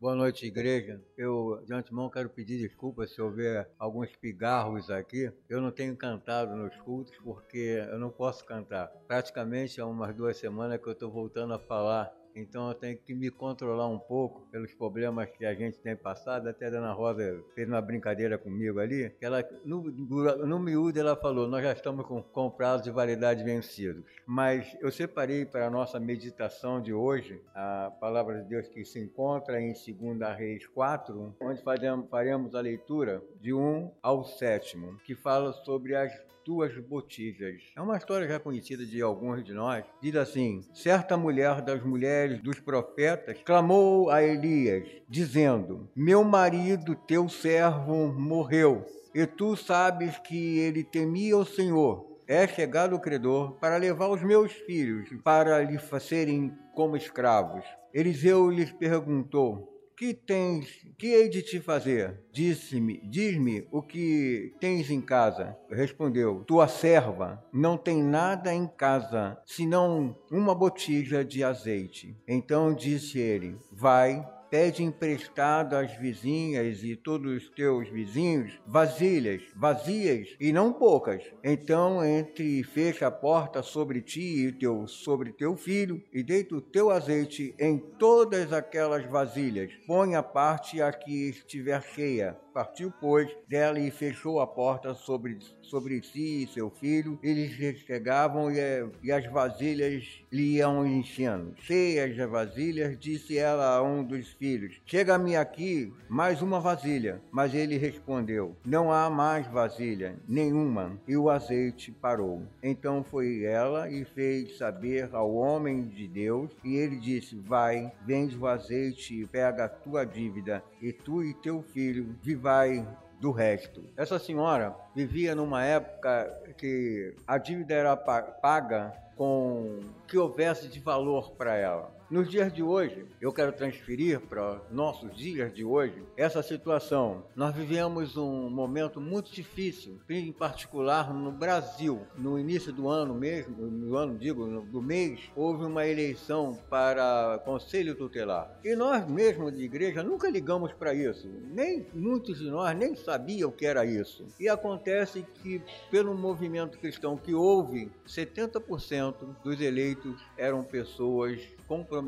Boa noite, igreja. Eu, de antemão, quero pedir desculpas se houver alguns pigarros aqui. Eu não tenho cantado nos cultos porque eu não posso cantar. Praticamente há umas duas semanas que eu estou voltando a falar então eu tenho que me controlar um pouco pelos problemas que a gente tem passado. Até a Dona Rosa fez uma brincadeira comigo ali, ela, no, no miúdo, ela falou: Nós já estamos com, com prazo de validade vencidos. Mas eu separei para a nossa meditação de hoje a palavra de Deus que se encontra em 2 Reis 4, onde faremos a leitura de 1 ao 7, que fala sobre as duas botijas. É uma história já conhecida de alguns de nós. Diz assim: certa mulher das mulheres dos profetas clamou a Elias, dizendo: Meu marido, teu servo, morreu. E tu sabes que ele temia o Senhor. É chegado o credor para levar os meus filhos para lhe serem como escravos. Eliseu lhes perguntou: que tens, que hei de te fazer? Disse-me, diz-me o que tens em casa. Respondeu, tua serva não tem nada em casa, senão uma botija de azeite. Então disse ele, vai, pede emprestado às vizinhas e todos os teus vizinhos vasilhas, vazias e não poucas. Então entre e fecha a porta sobre ti e teu, sobre teu filho e deita o teu azeite em todas aquelas vasilhas. Põe a parte a que estiver cheia Partiu, pois, dela e fechou a porta sobre, sobre si e seu filho. Eles chegavam e, e as vasilhas lhe iam enchendo. Cheias as vasilhas, disse ela a um dos filhos: Chega-me aqui mais uma vasilha. Mas ele respondeu: Não há mais vasilha, nenhuma. E o azeite parou. Então foi ela e fez saber ao homem de Deus, e ele disse: Vai, vende o azeite e pega a tua dívida, e tu e teu filho vai do resto. Essa senhora vivia numa época que a dívida era paga com que houvesse de valor para ela. Nos dias de hoje, eu quero transferir para nossos dias de hoje essa situação. Nós vivemos um momento muito difícil, em particular no Brasil. No início do ano mesmo, no ano digo, do mês, houve uma eleição para conselho tutelar. E nós mesmos de igreja nunca ligamos para isso. Nem muitos de nós nem sabiam o que era isso. E acontece que pelo movimento cristão que houve, 70% dos eleitos eram pessoas compromissadas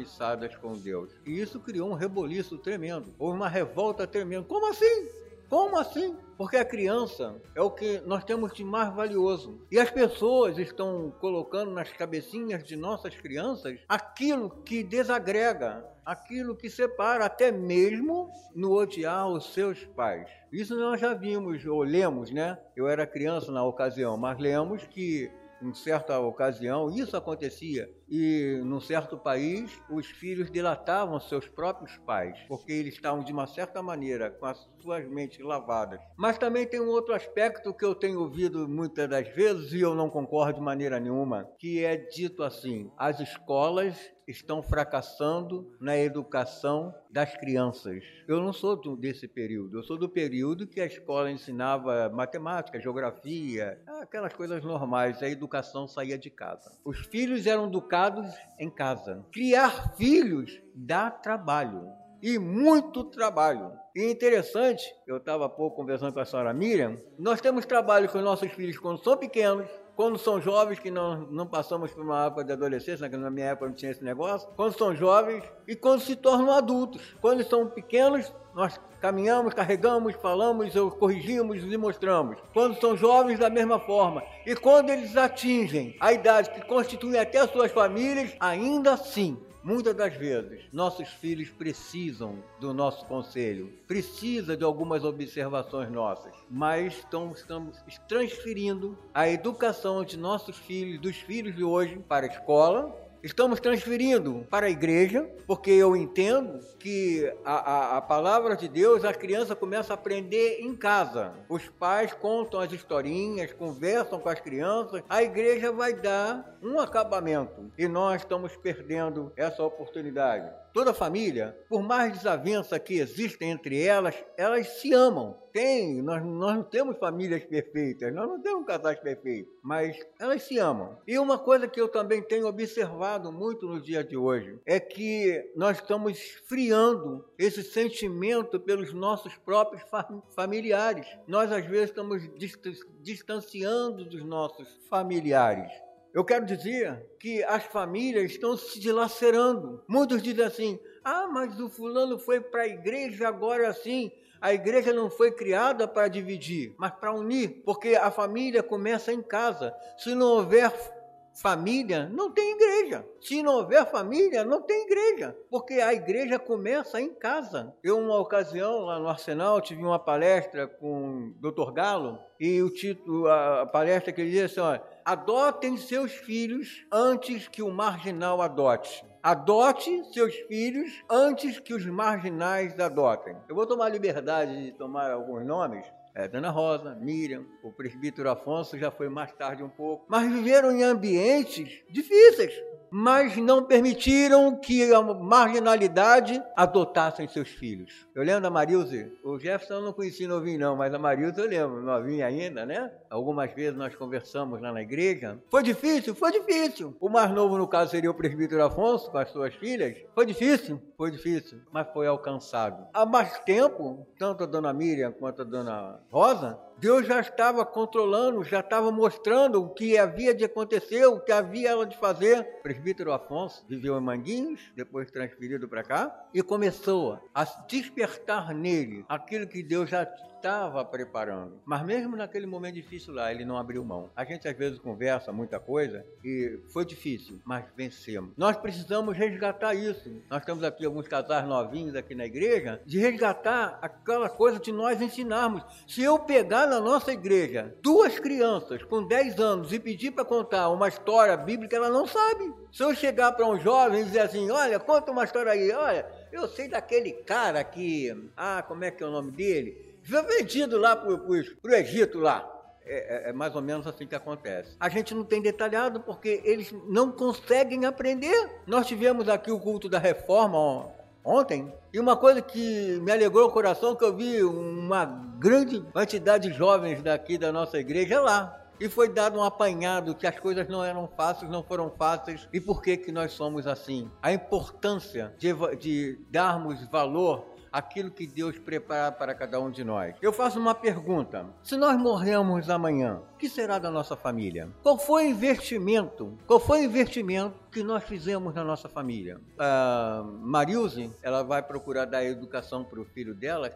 com Deus. E isso criou um reboliço tremendo, houve uma revolta tremenda. Como assim? Como assim? Porque a criança é o que nós temos de mais valioso. E as pessoas estão colocando nas cabecinhas de nossas crianças aquilo que desagrega, aquilo que separa, até mesmo no odiar os seus pais. Isso nós já vimos, ou lemos, né? Eu era criança na ocasião, mas lemos que em certa ocasião, isso acontecia. E num certo país, os filhos delatavam seus próprios pais, porque eles estavam de uma certa maneira com as suas mentes lavadas. Mas também tem um outro aspecto que eu tenho ouvido muitas das vezes e eu não concordo de maneira nenhuma, que é dito assim: as escolas estão fracassando na educação das crianças. Eu não sou desse período, eu sou do período que a escola ensinava matemática, geografia, aquelas coisas normais, a educação saía de casa. Os filhos eram educados em casa. Criar filhos dá trabalho e muito trabalho. E interessante, eu estava há pouco conversando com a senhora Miriam, nós temos trabalho com nossos filhos quando são pequenos, quando são jovens, que não, não passamos por uma época de adolescência, na minha época não tinha esse negócio, quando são jovens e quando se tornam adultos. Quando são pequenos, nós caminhamos, carregamos, falamos, corrigimos e mostramos. Quando são jovens, da mesma forma. E quando eles atingem a idade que constitui até suas famílias, ainda assim Muitas das vezes, nossos filhos precisam do nosso conselho, precisa de algumas observações nossas, mas estamos, estamos transferindo a educação de nossos filhos, dos filhos de hoje, para a escola, estamos transferindo para a igreja, porque eu entendo que a, a, a, palavra de Deus a criança começa a aprender em casa. Os pais contam as historinhas, conversam com as crianças, a igreja vai dar um acabamento e nós estamos perdendo essa oportunidade. Toda família, por mais desavença que exista entre elas, elas se amam. Tem, nós, nós não temos famílias perfeitas, nós não temos casais perfeitos, mas elas se amam. E uma coisa que eu também tenho observado muito no dia de hoje é que nós estamos esfriando esse sentimento pelos nossos próprios familiares. Nós, às vezes, estamos distanciando dos nossos familiares. Eu quero dizer que as famílias estão se dilacerando. Muitos dizem assim: ah, mas o fulano foi para a igreja agora assim. A igreja não foi criada para dividir, mas para unir, porque a família começa em casa. Se não houver família, não tem igreja. Se não houver família, não tem igreja, porque a igreja começa em casa. Eu, uma ocasião, lá no Arsenal, tive uma palestra com o Dr. Galo, e o título, a palestra que ele dizia assim: olha, adotem seus filhos antes que o marginal adote. Adote seus filhos antes que os marginais adotem. Eu vou tomar liberdade de tomar alguns nomes. É, Dona Rosa, Miriam, o presbítero Afonso já foi mais tarde um pouco, mas viveram em ambientes difíceis mas não permitiram que a marginalidade adotassem seus filhos. Eu lembro da Marilze, o Jefferson eu não conheci novinho não, mas a Marilze eu lembro, novinha ainda, né? Algumas vezes nós conversamos lá na igreja. Foi difícil? Foi difícil. O mais novo, no caso, seria o presbítero Afonso, com as suas filhas. Foi difícil? Foi difícil, mas foi alcançado. Há mais tempo, tanto a dona Miriam quanto a dona Rosa, Deus já estava controlando, já estava mostrando o que havia de acontecer, o que havia ela de fazer. O presbítero Afonso viveu em Manguinhos, depois transferido para cá, e começou a despertar nele aquilo que Deus já estava preparando. Mas mesmo naquele momento difícil lá, ele não abriu mão. A gente às vezes conversa muita coisa e foi difícil, mas vencemos. Nós precisamos resgatar isso. Nós temos aqui alguns casais novinhos aqui na igreja, de resgatar aquela coisa de nós ensinarmos. Se eu pegar na nossa igreja duas crianças com 10 anos e pedir para contar uma história bíblica, ela não sabe. Se eu chegar para um jovem e dizer assim, olha, conta uma história aí, olha, eu sei daquele cara que, ah, como é que é o nome dele? foi vendido lá para o Egito lá. É, é, é, mais ou menos assim que acontece. A gente não tem detalhado porque eles não conseguem aprender. Nós tivemos aqui o culto da reforma ontem e uma coisa que me alegrou o coração que eu vi uma grande quantidade de jovens daqui da nossa igreja lá. E foi dado um apanhado que as coisas não eram fáceis, não foram fáceis. E por que que nós somos assim? A importância de, de darmos valor aquilo que Deus prepara para cada um de nós. Eu faço uma pergunta: se nós morrermos amanhã, o que será da nossa família? Qual foi o investimento? Qual foi o investimento que nós fizemos na nossa família? A Marilze, ela vai procurar dar educação para o filho dela,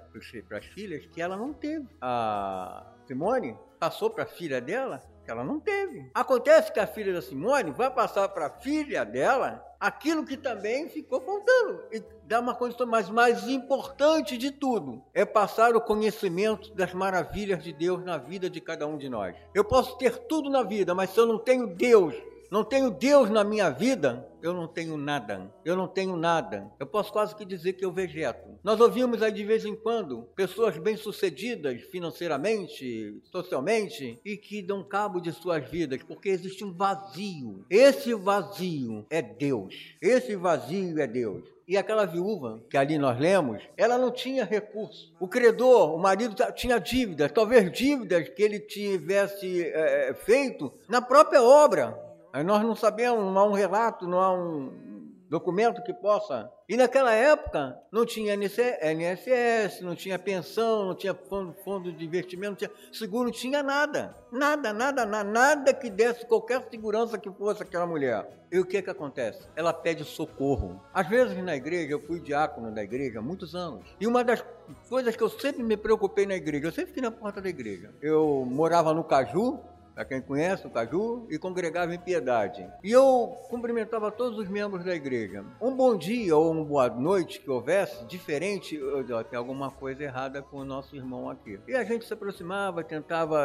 para as filhas, que ela não teve. A Simone passou para a filha dela que ela não teve. Acontece que a filha da Simone vai passar para a filha dela aquilo que também ficou faltando. E dá uma condição, mas mais importante de tudo é passar o conhecimento das maravilhas de Deus na vida de cada um de nós. Eu posso ter tudo na vida, mas se eu não tenho Deus não tenho Deus na minha vida, eu não tenho nada. Eu não tenho nada. Eu posso quase que dizer que eu vegeto. Nós ouvimos aí de vez em quando pessoas bem-sucedidas financeiramente, socialmente e que dão cabo de suas vidas porque existe um vazio. Esse vazio é Deus. Esse vazio é Deus. E aquela viúva que ali nós lemos, ela não tinha recurso. O credor, o marido tinha dívidas, talvez dívidas que ele tivesse é, feito na própria obra. Nós não sabemos, não há um relato, não há um documento que possa. E naquela época não tinha NSS, não tinha pensão, não tinha fundo, fundo de investimento, não tinha seguro, não tinha nada. Nada, nada, nada, nada que desse qualquer segurança que fosse aquela mulher. E o que que acontece? Ela pede socorro. Às vezes na igreja, eu fui diácono da igreja há muitos anos. E uma das coisas que eu sempre me preocupei na igreja, eu sempre fiquei na porta da igreja. Eu morava no Caju, para quem conhece o Caju, e congregava em piedade. E eu cumprimentava todos os membros da igreja. Um bom dia ou uma boa noite que houvesse, diferente, eu, tem alguma coisa errada com o nosso irmão aqui. E a gente se aproximava, tentava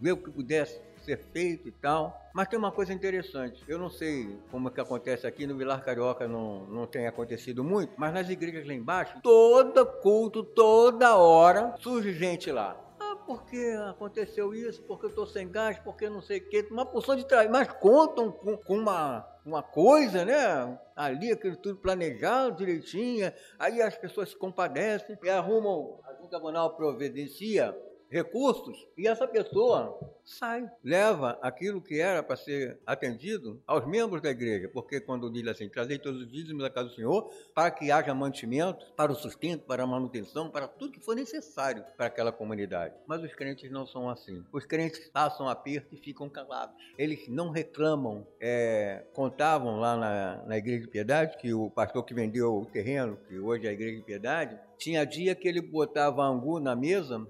ver o que pudesse ser feito e tal. Mas tem uma coisa interessante. Eu não sei como é que acontece aqui no Vilar Carioca, não, não tem acontecido muito, mas nas igrejas lá embaixo, toda culto, toda hora, surge gente lá porque aconteceu isso, porque eu estou sem gás, porque não sei o quê. Uma porção de trás, mas contam com, com uma, uma coisa, né? Ali, aquilo tudo planejado direitinho. Aí as pessoas se compadecem e arrumam, a Junta Banal providencia recursos e essa pessoa sai, leva aquilo que era para ser atendido aos membros da igreja, porque quando diz assim, trazei todos os dízimos da casa do Senhor para que haja mantimento, para o sustento, para a manutenção, para tudo que for necessário para aquela comunidade. Mas os crentes não são assim. Os crentes passam aperto e ficam calados. Eles não reclamam. É, contavam lá na, na igreja de piedade que o pastor que vendeu o terreno, que hoje é a igreja de piedade, tinha dia que ele botava angu na mesa,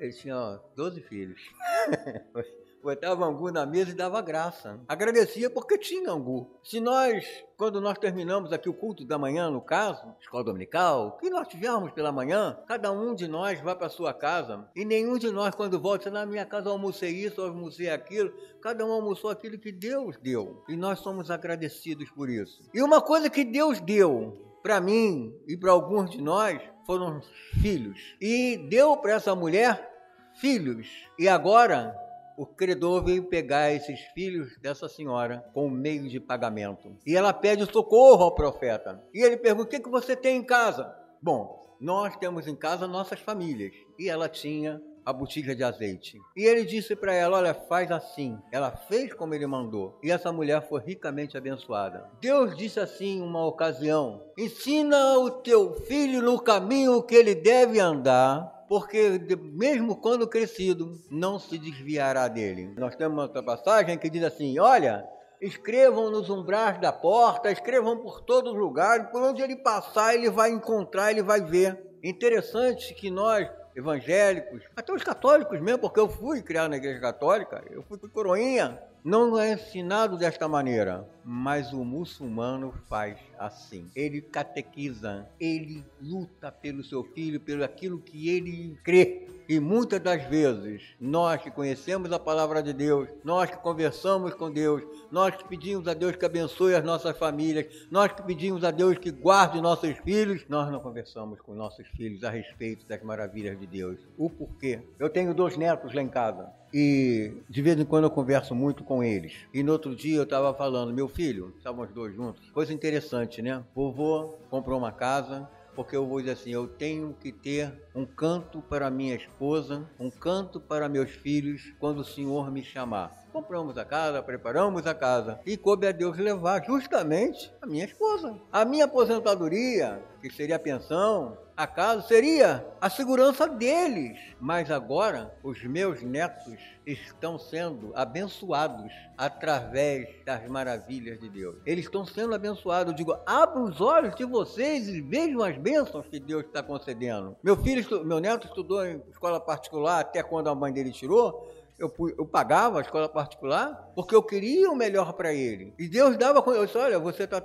ele tinha 12 filhos. Botava angu na mesa e dava graça. Agradecia porque tinha angu. Se nós, quando nós terminamos aqui o culto da manhã, no caso, escola dominical, que nós tivermos pela manhã, cada um de nós vai para sua casa e nenhum de nós, quando volta, na minha casa eu almocei isso, eu almocei aquilo, cada um almoçou aquilo que Deus deu. E nós somos agradecidos por isso. E uma coisa que Deus deu para mim e para alguns de nós foram filhos. E deu para essa mulher filhos. E agora o credor veio pegar esses filhos dessa senhora com meio de pagamento. E ela pede socorro ao profeta. E ele pergunta: O que, que você tem em casa? Bom, nós temos em casa nossas famílias. E ela tinha a botija de azeite. E ele disse para ela: Olha, faz assim. Ela fez como ele mandou. E essa mulher foi ricamente abençoada. Deus disse assim uma ocasião: Ensina o teu filho no caminho que ele deve andar porque mesmo quando crescido, não se desviará dele. Nós temos outra passagem que diz assim: olha, escrevam nos umbrais da porta, escrevam por todos os lugares, por onde ele passar, ele vai encontrar, ele vai ver. Interessante que nós, evangélicos, até os católicos mesmo, porque eu fui criado na igreja católica, eu fui coroinha, não é ensinado desta maneira, mas o muçulmano faz assim. Ele catequiza, ele luta pelo seu filho, pelo aquilo que ele crê. E muitas das vezes, nós que conhecemos a palavra de Deus, nós que conversamos com Deus, nós que pedimos a Deus que abençoe as nossas famílias, nós que pedimos a Deus que guarde nossos filhos, nós não conversamos com nossos filhos a respeito das maravilhas de Deus. O porquê? Eu tenho dois netos lá em casa e de vez em quando eu converso muito com eles. E no outro dia eu estava falando, meu filho, estavam os dois juntos, coisa interessante, né? Vovô comprou uma casa, porque eu vou dizer assim, eu tenho que ter um canto para minha esposa, um canto para meus filhos quando o Senhor me chamar. Compramos a casa, preparamos a casa e coube a Deus levar justamente a minha esposa. A minha aposentadoria, que seria a pensão, a casa seria a segurança deles. Mas agora os meus netos estão sendo abençoados através das maravilhas de Deus. Eles estão sendo abençoados. Eu digo, abra os olhos de vocês e vejam as bênçãos que Deus está concedendo. Meu filho, meu neto estudou em escola particular até quando a mãe dele tirou eu, eu pagava a escola particular porque eu queria o melhor para ele. E Deus dava, eu disse, olha, você está,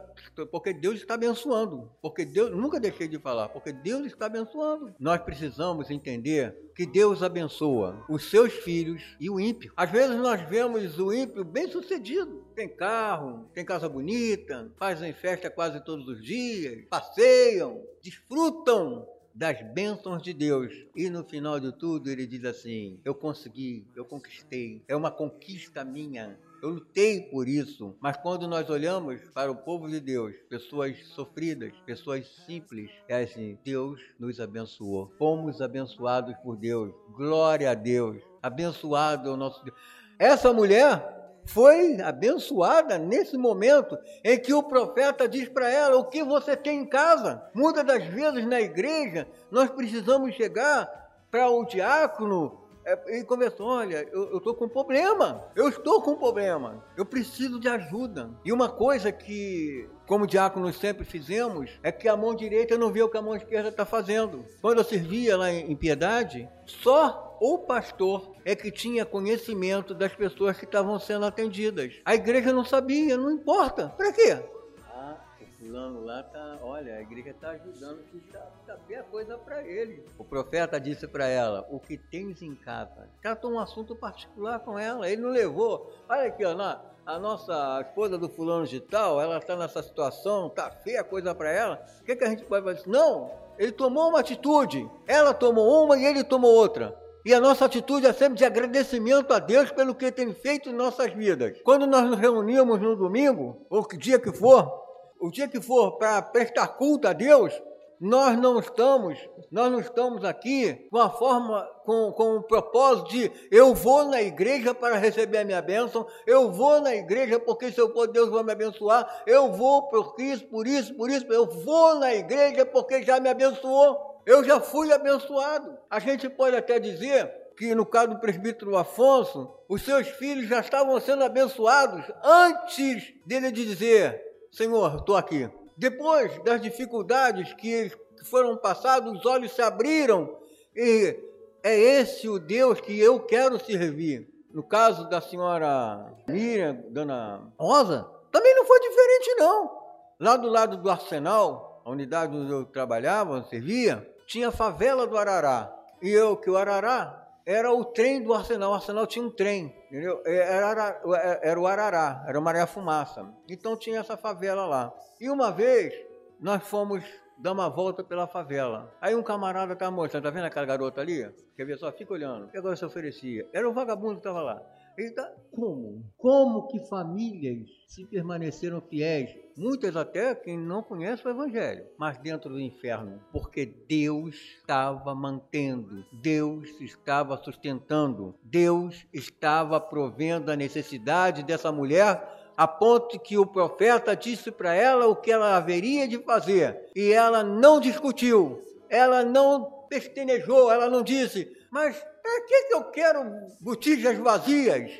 porque Deus está abençoando. Porque Deus, nunca deixei de falar, porque Deus está abençoando. Nós precisamos entender que Deus abençoa os seus filhos e o ímpio. Às vezes nós vemos o ímpio bem sucedido. Tem carro, tem casa bonita, fazem festa quase todos os dias, passeiam, desfrutam das bênçãos de Deus. E no final de tudo ele diz assim: Eu consegui, eu conquistei, é uma conquista minha. Eu lutei por isso, mas quando nós olhamos para o povo de Deus, pessoas sofridas, pessoas simples, é assim: Deus nos abençoou. Fomos abençoados por Deus. Glória a Deus. Abençoado é o nosso Deus. Essa mulher foi abençoada nesse momento em que o profeta diz para ela o que você tem em casa. Muitas das vezes na igreja nós precisamos chegar para o diácono é, e conversar: olha, eu estou com problema, eu estou com problema, eu preciso de ajuda. E uma coisa que, como diáconos sempre fizemos, é que a mão direita não vê o que a mão esquerda está fazendo. Quando eu servia lá em Piedade, só o pastor é que tinha conhecimento das pessoas que estavam sendo atendidas. A igreja não sabia, não importa. Para quê? Ah, o fulano lá tá, olha, a igreja está ajudando que saber a coisa para ele. O profeta disse para ela: "O que tens em casa?" Tratou um assunto particular com ela. Ele não levou. Olha aqui, ó, a nossa esposa do fulano de tal, ela está nessa situação, tá feia a coisa para ela. O que, que a gente pode fazer? Não, ele tomou uma atitude, ela tomou uma e ele tomou outra. E a nossa atitude é sempre de agradecimento a Deus pelo que tem feito em nossas vidas. Quando nós nos reunimos no domingo, ou que dia que for, o dia que for para prestar culto a Deus, nós não estamos, nós não estamos aqui com a forma, com, com o propósito de eu vou na igreja para receber a minha bênção, eu vou na igreja porque se eu for Deus vai me abençoar, eu vou por isso, por isso, por isso, eu vou na igreja porque já me abençoou. Eu já fui abençoado. A gente pode até dizer que no caso do presbítero Afonso, os seus filhos já estavam sendo abençoados antes dele dizer: Senhor, estou aqui. Depois das dificuldades que foram passadas, os olhos se abriram e é esse o Deus que eu quero servir. No caso da senhora Miriam, dona Rosa, também não foi diferente não. Lá do lado do arsenal, a unidade onde eu trabalhava, servia, tinha a favela do Arará. E eu, que o Arará era o trem do Arsenal. O Arsenal tinha um trem, entendeu? É, era, era o Arará, era o Maré Fumaça. Então tinha essa favela lá. E uma vez nós fomos dar uma volta pela favela. Aí um camarada estava mostrando, tá vendo aquela garota ali? Quer ver só? Fica olhando. E agora se oferecia. Era o vagabundo que estava lá. Então, como? Como que famílias se permaneceram fiéis? Muitas até quem não conhece o Evangelho, mas dentro do inferno, porque Deus estava mantendo, Deus estava sustentando, Deus estava provendo a necessidade dessa mulher a ponto que o profeta disse para ela o que ela haveria de fazer. E ela não discutiu, ela não pestenejou, ela não disse, mas para que, que eu quero botijas vazias?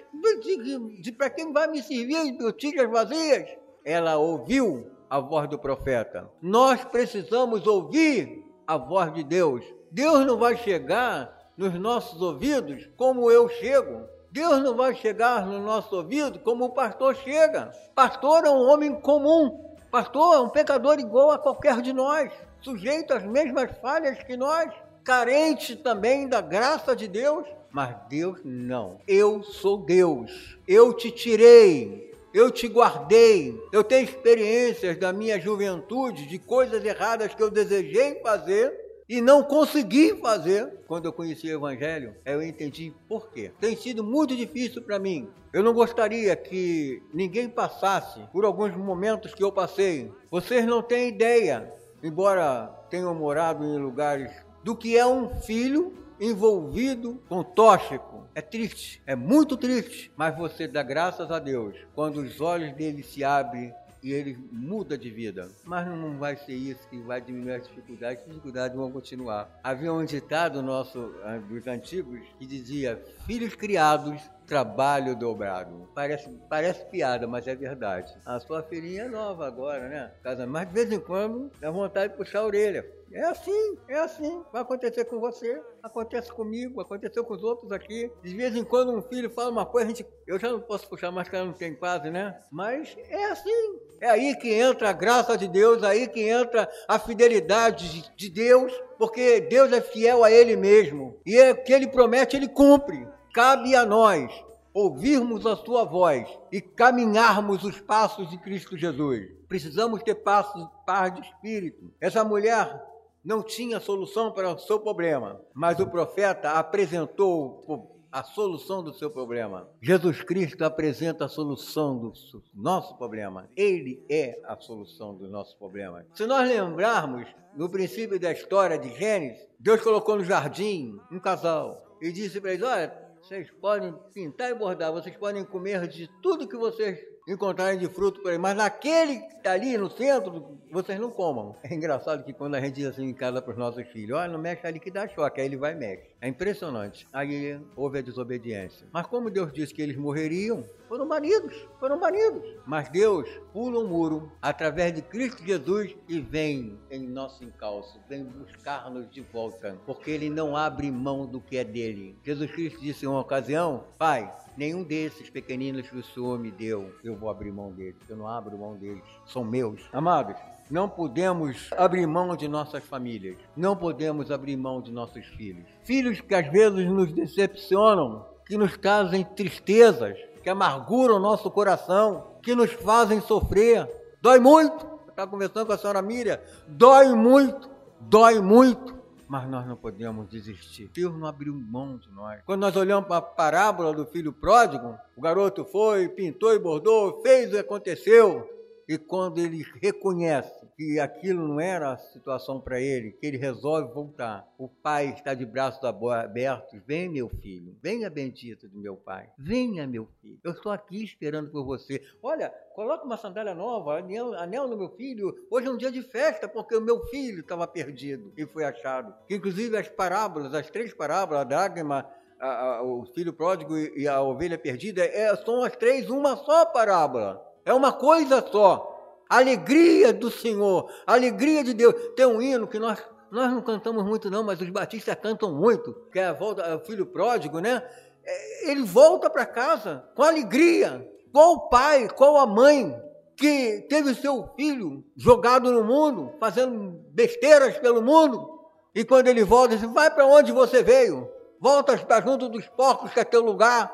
Para quem vai me servir botijas vazias? Ela ouviu a voz do profeta. Nós precisamos ouvir a voz de Deus. Deus não vai chegar nos nossos ouvidos como eu chego. Deus não vai chegar no nosso ouvido como o pastor chega. Pastor é um homem comum. Pastor é um pecador igual a qualquer de nós, sujeito às mesmas falhas que nós carente também da graça de Deus, mas Deus não. Eu sou Deus. Eu te tirei. Eu te guardei. Eu tenho experiências da minha juventude de coisas erradas que eu desejei fazer e não consegui fazer. Quando eu conheci o Evangelho, eu entendi por quê. Tem sido muito difícil para mim. Eu não gostaria que ninguém passasse por alguns momentos que eu passei. Vocês não têm ideia, embora tenham morado em lugares do que é um filho envolvido com tóxico. É triste, é muito triste, mas você dá graças a Deus quando os olhos dele se abrem e ele muda de vida. Mas não vai ser isso que vai diminuir as dificuldades, as dificuldades vão continuar. Havia um ditado nosso, ah, dos antigos, que dizia: Filhos criados, trabalho dobrado. Parece, parece piada, mas é verdade. A sua filhinha é nova agora, né? Mas de vez em quando dá vontade de puxar a orelha. É assim, é assim. Vai acontecer com você, acontece comigo, aconteceu com os outros aqui. De vez em quando um filho fala uma coisa, a gente, eu já não posso puxar mais que ela não tem quase, né? Mas é assim. É aí que entra a graça de Deus, é aí que entra a fidelidade de Deus, porque Deus é fiel a Ele mesmo. E é o que Ele promete, Ele cumpre. Cabe a nós ouvirmos a sua voz e caminharmos os passos de Cristo Jesus. Precisamos ter passos, paz de espírito. Essa mulher não tinha solução para o seu problema, mas o profeta apresentou a solução do seu problema. Jesus Cristo apresenta a solução do nosso problema. Ele é a solução do nosso problema. Se nós lembrarmos no princípio da história de Gênesis, Deus colocou no jardim um casal e disse para eles: Olha, vocês podem pintar e bordar, vocês podem comer de tudo que vocês encontrarem de fruto por aí, mas naquele ali no centro, vocês não comam. É engraçado que quando a gente diz assim em casa para os nossos filhos, olha, não mexe ali que dá choque, aí ele vai e mexe. É impressionante. Aí houve a desobediência. Mas como Deus disse que eles morreriam, foram banidos, foram banidos. Mas Deus pula o um muro através de Cristo Jesus e vem em nosso encalço, vem buscar-nos de volta, porque Ele não abre mão do que é dele. Jesus Cristo disse em uma ocasião, Pai, nenhum desses pequeninos que o Senhor me deu, eu vou abrir mão deles. Eu não abro mão deles, são meus. Amados, não podemos abrir mão de nossas famílias. Não podemos abrir mão de nossos filhos. Filhos que às vezes nos decepcionam, que nos trazem tristezas, que amarguram o nosso coração, que nos fazem sofrer. Dói muito. Estava conversando com a senhora Miriam. Dói muito, dói muito. Mas nós não podemos desistir. Deus não abriu mão de nós. Quando nós olhamos para a parábola do filho pródigo, o garoto foi, pintou e bordou, fez e aconteceu. E quando ele reconhece que aquilo não era a situação para ele, que ele resolve voltar, o pai está de braços abertos. Vem, meu filho, venha, bendito do meu pai. Venha, meu filho. Eu estou aqui esperando por você. Olha, coloca uma sandália nova, anel, anel no meu filho. Hoje é um dia de festa, porque o meu filho estava perdido e foi achado. Inclusive, as parábolas, as três parábolas, a Dagma, a, a, o filho pródigo e a ovelha perdida, é, são as três uma só parábola. É uma coisa só. Alegria do Senhor, alegria de Deus. Tem um hino que nós, nós não cantamos muito, não, mas os batistas cantam muito, que é a volta, é o filho pródigo, né? É, ele volta para casa com alegria. Qual o pai, qual a mãe que teve seu filho jogado no mundo, fazendo besteiras pelo mundo, e quando ele volta, diz: Vai para onde você veio? Volta para junto dos porcos que é teu lugar.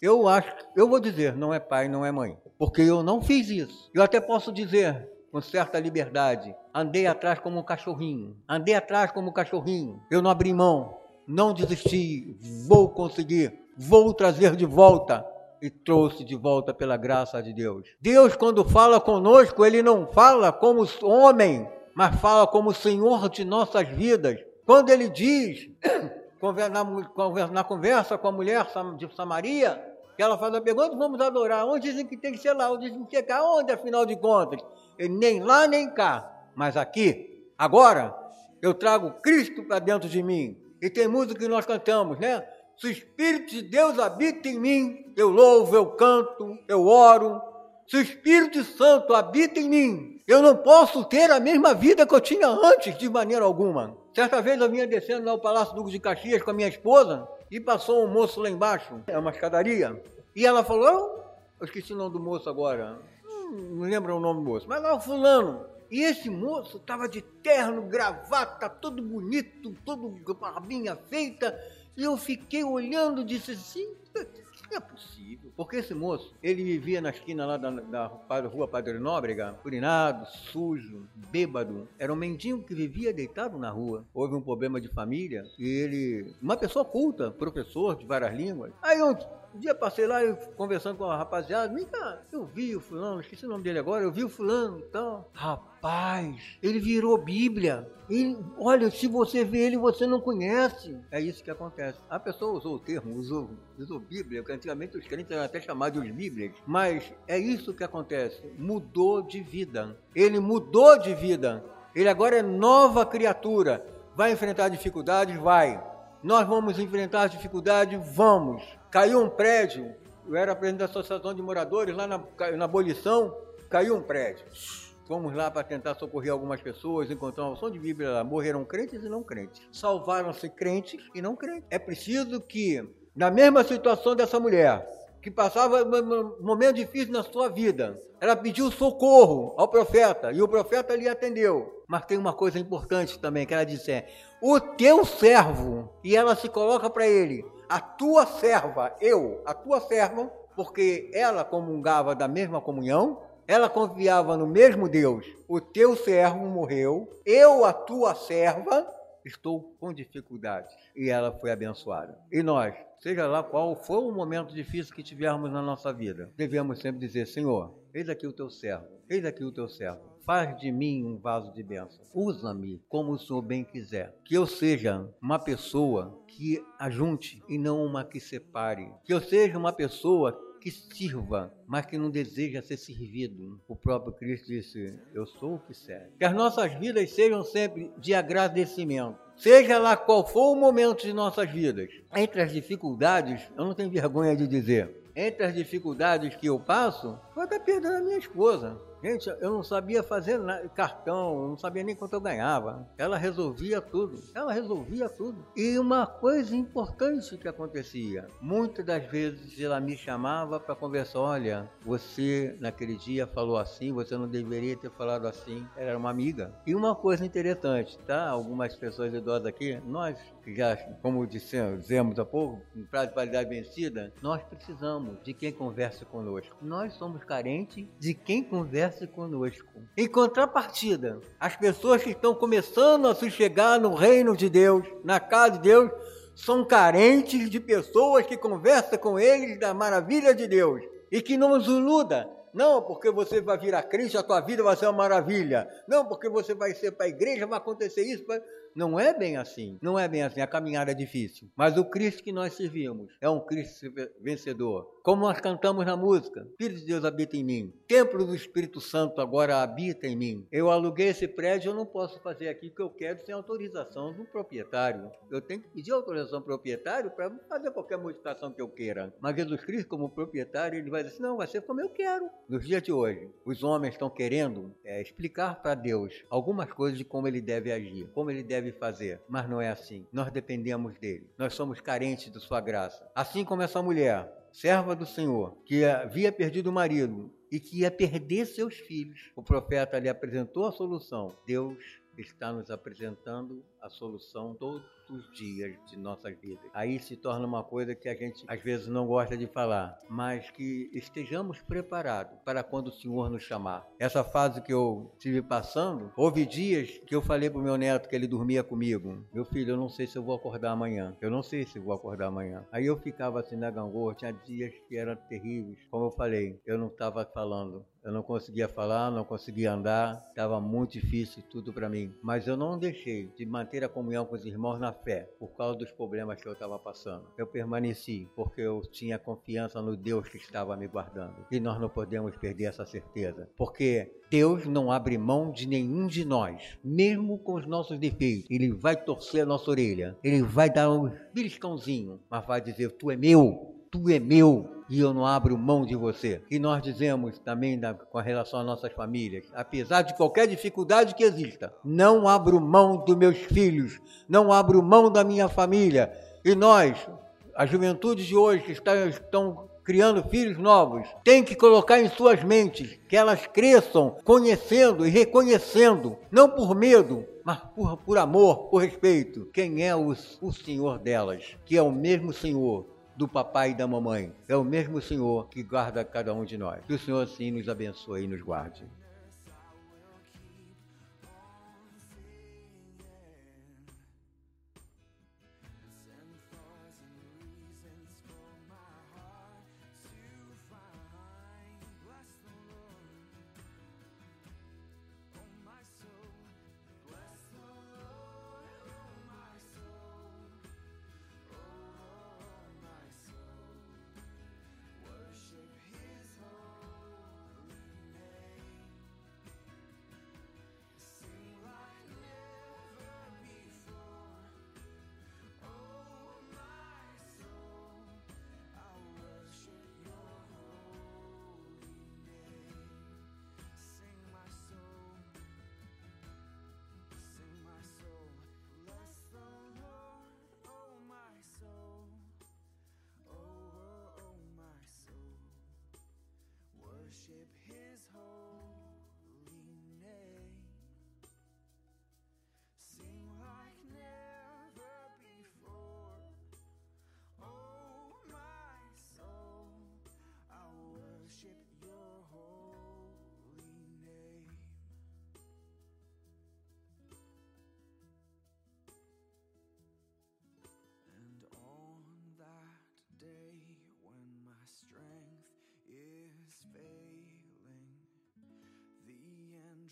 Eu acho, eu vou dizer, não é pai, não é mãe porque eu não fiz isso. Eu até posso dizer com certa liberdade: andei atrás como um cachorrinho, andei atrás como um cachorrinho. Eu não abri mão, não desisti, vou conseguir, vou trazer de volta. E trouxe de volta pela graça de Deus. Deus, quando fala conosco, Ele não fala como homem, mas fala como Senhor de nossas vidas. Quando Ele diz, na conversa com a mulher de Samaria, que ela faz a pergunta, vamos adorar. Onde dizem que tem que ser lá? Onde dizem que tem que ser cá? Onde, afinal de contas? E nem lá, nem cá. Mas aqui, agora, eu trago Cristo para dentro de mim. E tem música que nós cantamos, né? Se o Espírito de Deus habita em mim, eu louvo, eu canto, eu oro. Se o Espírito Santo habita em mim, eu não posso ter a mesma vida que eu tinha antes, de maneira alguma. Certa vez eu vinha descendo lá ao Palácio Duque de Caxias com a minha esposa, e passou um moço lá embaixo, é uma escadaria, e ela falou, eu? Esqueci o nome do moço agora, hum, não lembro o nome do moço, mas lá o fulano. E esse moço estava de terno, gravata, todo bonito, todo com barbinha feita, e eu fiquei olhando disse assim, não é possível. Porque esse moço, ele vivia na esquina lá da, da, da rua Padre Nóbrega, urinado, sujo, bêbado. Era um mendigo que vivia deitado na rua. Houve um problema de família e ele, uma pessoa culta, professor de várias línguas. Aí um dia passei lá conversando com a rapaziada, vem cá, eu vi o fulano, esqueci o nome dele agora, eu vi o fulano e tal. Rapaz, ele virou Bíblia. Ele, olha, se você vê ele, você não conhece. É isso que acontece. A pessoa usou o termo, usou, usou Bíblia, que antigamente os crentes eram até chamados de Bíblias. Mas é isso que acontece. Mudou de vida. Ele mudou de vida. Ele agora é nova criatura. Vai enfrentar dificuldades? Vai. Nós vamos enfrentar dificuldades? Vamos. Caiu um prédio, eu era presidente da Associação de Moradores, lá na, na abolição, caiu um prédio. Fomos lá para tentar socorrer algumas pessoas, encontrar uma de Bíblia lá. Morreram crentes e não crentes. Salvaram-se crentes e não crentes. É preciso que, na mesma situação dessa mulher, que passava um momento difícil na sua vida, ela pediu socorro ao profeta e o profeta lhe atendeu. Mas tem uma coisa importante também que ela disse: é, o teu servo, e ela se coloca para ele, a tua serva, eu, a tua serva, porque ela comungava da mesma comunhão, ela confiava no mesmo Deus. O teu servo morreu, eu, a tua serva, estou com dificuldades. E ela foi abençoada. E nós, seja lá qual for o momento difícil que tivermos na nossa vida, devemos sempre dizer: Senhor, eis aqui o teu servo, eis aqui o teu servo Faz de mim um vaso de bênção. Usa-me como o Senhor bem quiser. Que eu seja uma pessoa que ajunte e não uma que separe. Que eu seja uma pessoa que sirva, mas que não deseja ser servido. O próprio Cristo disse: Eu sou o que serve. Que as nossas vidas sejam sempre de agradecimento. Seja lá qual for o momento de nossas vidas. Entre as dificuldades, eu não tenho vergonha de dizer, entre as dificuldades que eu passo, foi da perda da minha esposa. Gente, eu não sabia fazer cartão, não sabia nem quanto eu ganhava. Ela resolvia tudo. Ela resolvia tudo. E uma coisa importante que acontecia: muitas das vezes ela me chamava para conversar. Olha, você naquele dia falou assim, você não deveria ter falado assim. Ela era uma amiga. E uma coisa interessante, tá? Algumas pessoas idosas aqui, nós que já, como dizemos há pouco, em prazo de validade vencida, nós precisamos de quem converse conosco. Nós somos carentes de quem converse converse conosco. Em contrapartida, as pessoas que estão começando a se chegar no reino de Deus, na casa de Deus, são carentes de pessoas que conversam com eles da maravilha de Deus e que não os iluda. Não, porque você vai virar Cristo, a tua vida vai ser uma maravilha. Não, porque você vai ser para a igreja, vai acontecer isso. Vai... Não é bem assim. Não é bem assim. A caminhada é difícil. Mas o Cristo que nós servimos é um Cristo vencedor. Como nós cantamos na música, Filho de Deus habita em mim. Templo do Espírito Santo agora habita em mim. Eu aluguei esse prédio, eu não posso fazer aqui o que eu quero sem autorização do proprietário. Eu tenho que pedir autorização do proprietário para fazer qualquer modificação que eu queira. Mas Jesus Cristo, como proprietário, ele vai dizer assim, não, vai ser como eu quero. Nos dias de hoje, os homens estão querendo é, explicar para Deus algumas coisas de como ele deve agir, como ele deve fazer. Mas não é assim. Nós dependemos dele. Nós somos carentes de sua graça. Assim como essa mulher serva do Senhor, que havia perdido o marido e que ia perder seus filhos. O profeta lhe apresentou a solução. Deus está nos apresentando a solução todos os dias de nossas vidas. Aí se torna uma coisa que a gente às vezes não gosta de falar, mas que estejamos preparados para quando o Senhor nos chamar. Essa fase que eu estive passando, houve dias que eu falei para o meu neto que ele dormia comigo: Meu filho, eu não sei se eu vou acordar amanhã. Eu não sei se vou acordar amanhã. Aí eu ficava assim na gangorra, tinha dias que eram terríveis. Como eu falei, eu não estava falando eu não conseguia falar, não conseguia andar, estava muito difícil tudo para mim. Mas eu não deixei de manter a comunhão com os irmãos na fé, por causa dos problemas que eu estava passando. Eu permaneci, porque eu tinha confiança no Deus que estava me guardando. E nós não podemos perder essa certeza, porque Deus não abre mão de nenhum de nós, mesmo com os nossos defeitos. Ele vai torcer a nossa orelha, ele vai dar um beliscãozinho, mas vai dizer: Tu é meu, tu é meu e eu não abro mão de você. E nós dizemos também da, com relação às nossas famílias, apesar de qualquer dificuldade que exista, não abro mão dos meus filhos, não abro mão da minha família. E nós, a juventude de hoje que está, estão criando filhos novos, tem que colocar em suas mentes que elas cresçam conhecendo e reconhecendo, não por medo, mas por, por amor, por respeito, quem é o, o Senhor delas, que é o mesmo Senhor do papai e da mamãe. É o mesmo Senhor que guarda cada um de nós. Que o Senhor assim nos abençoe e nos guarde.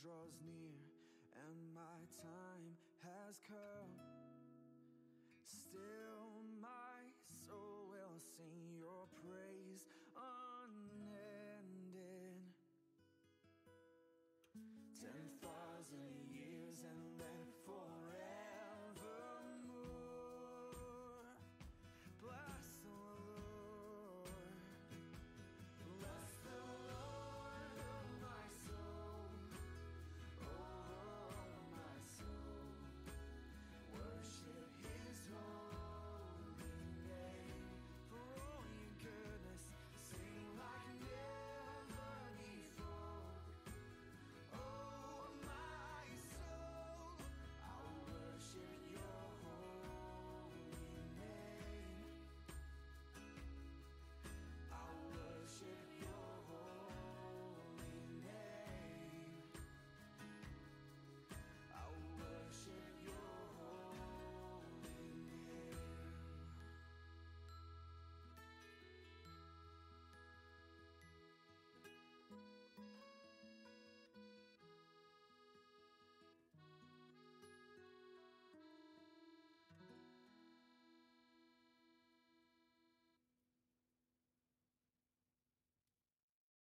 Draws near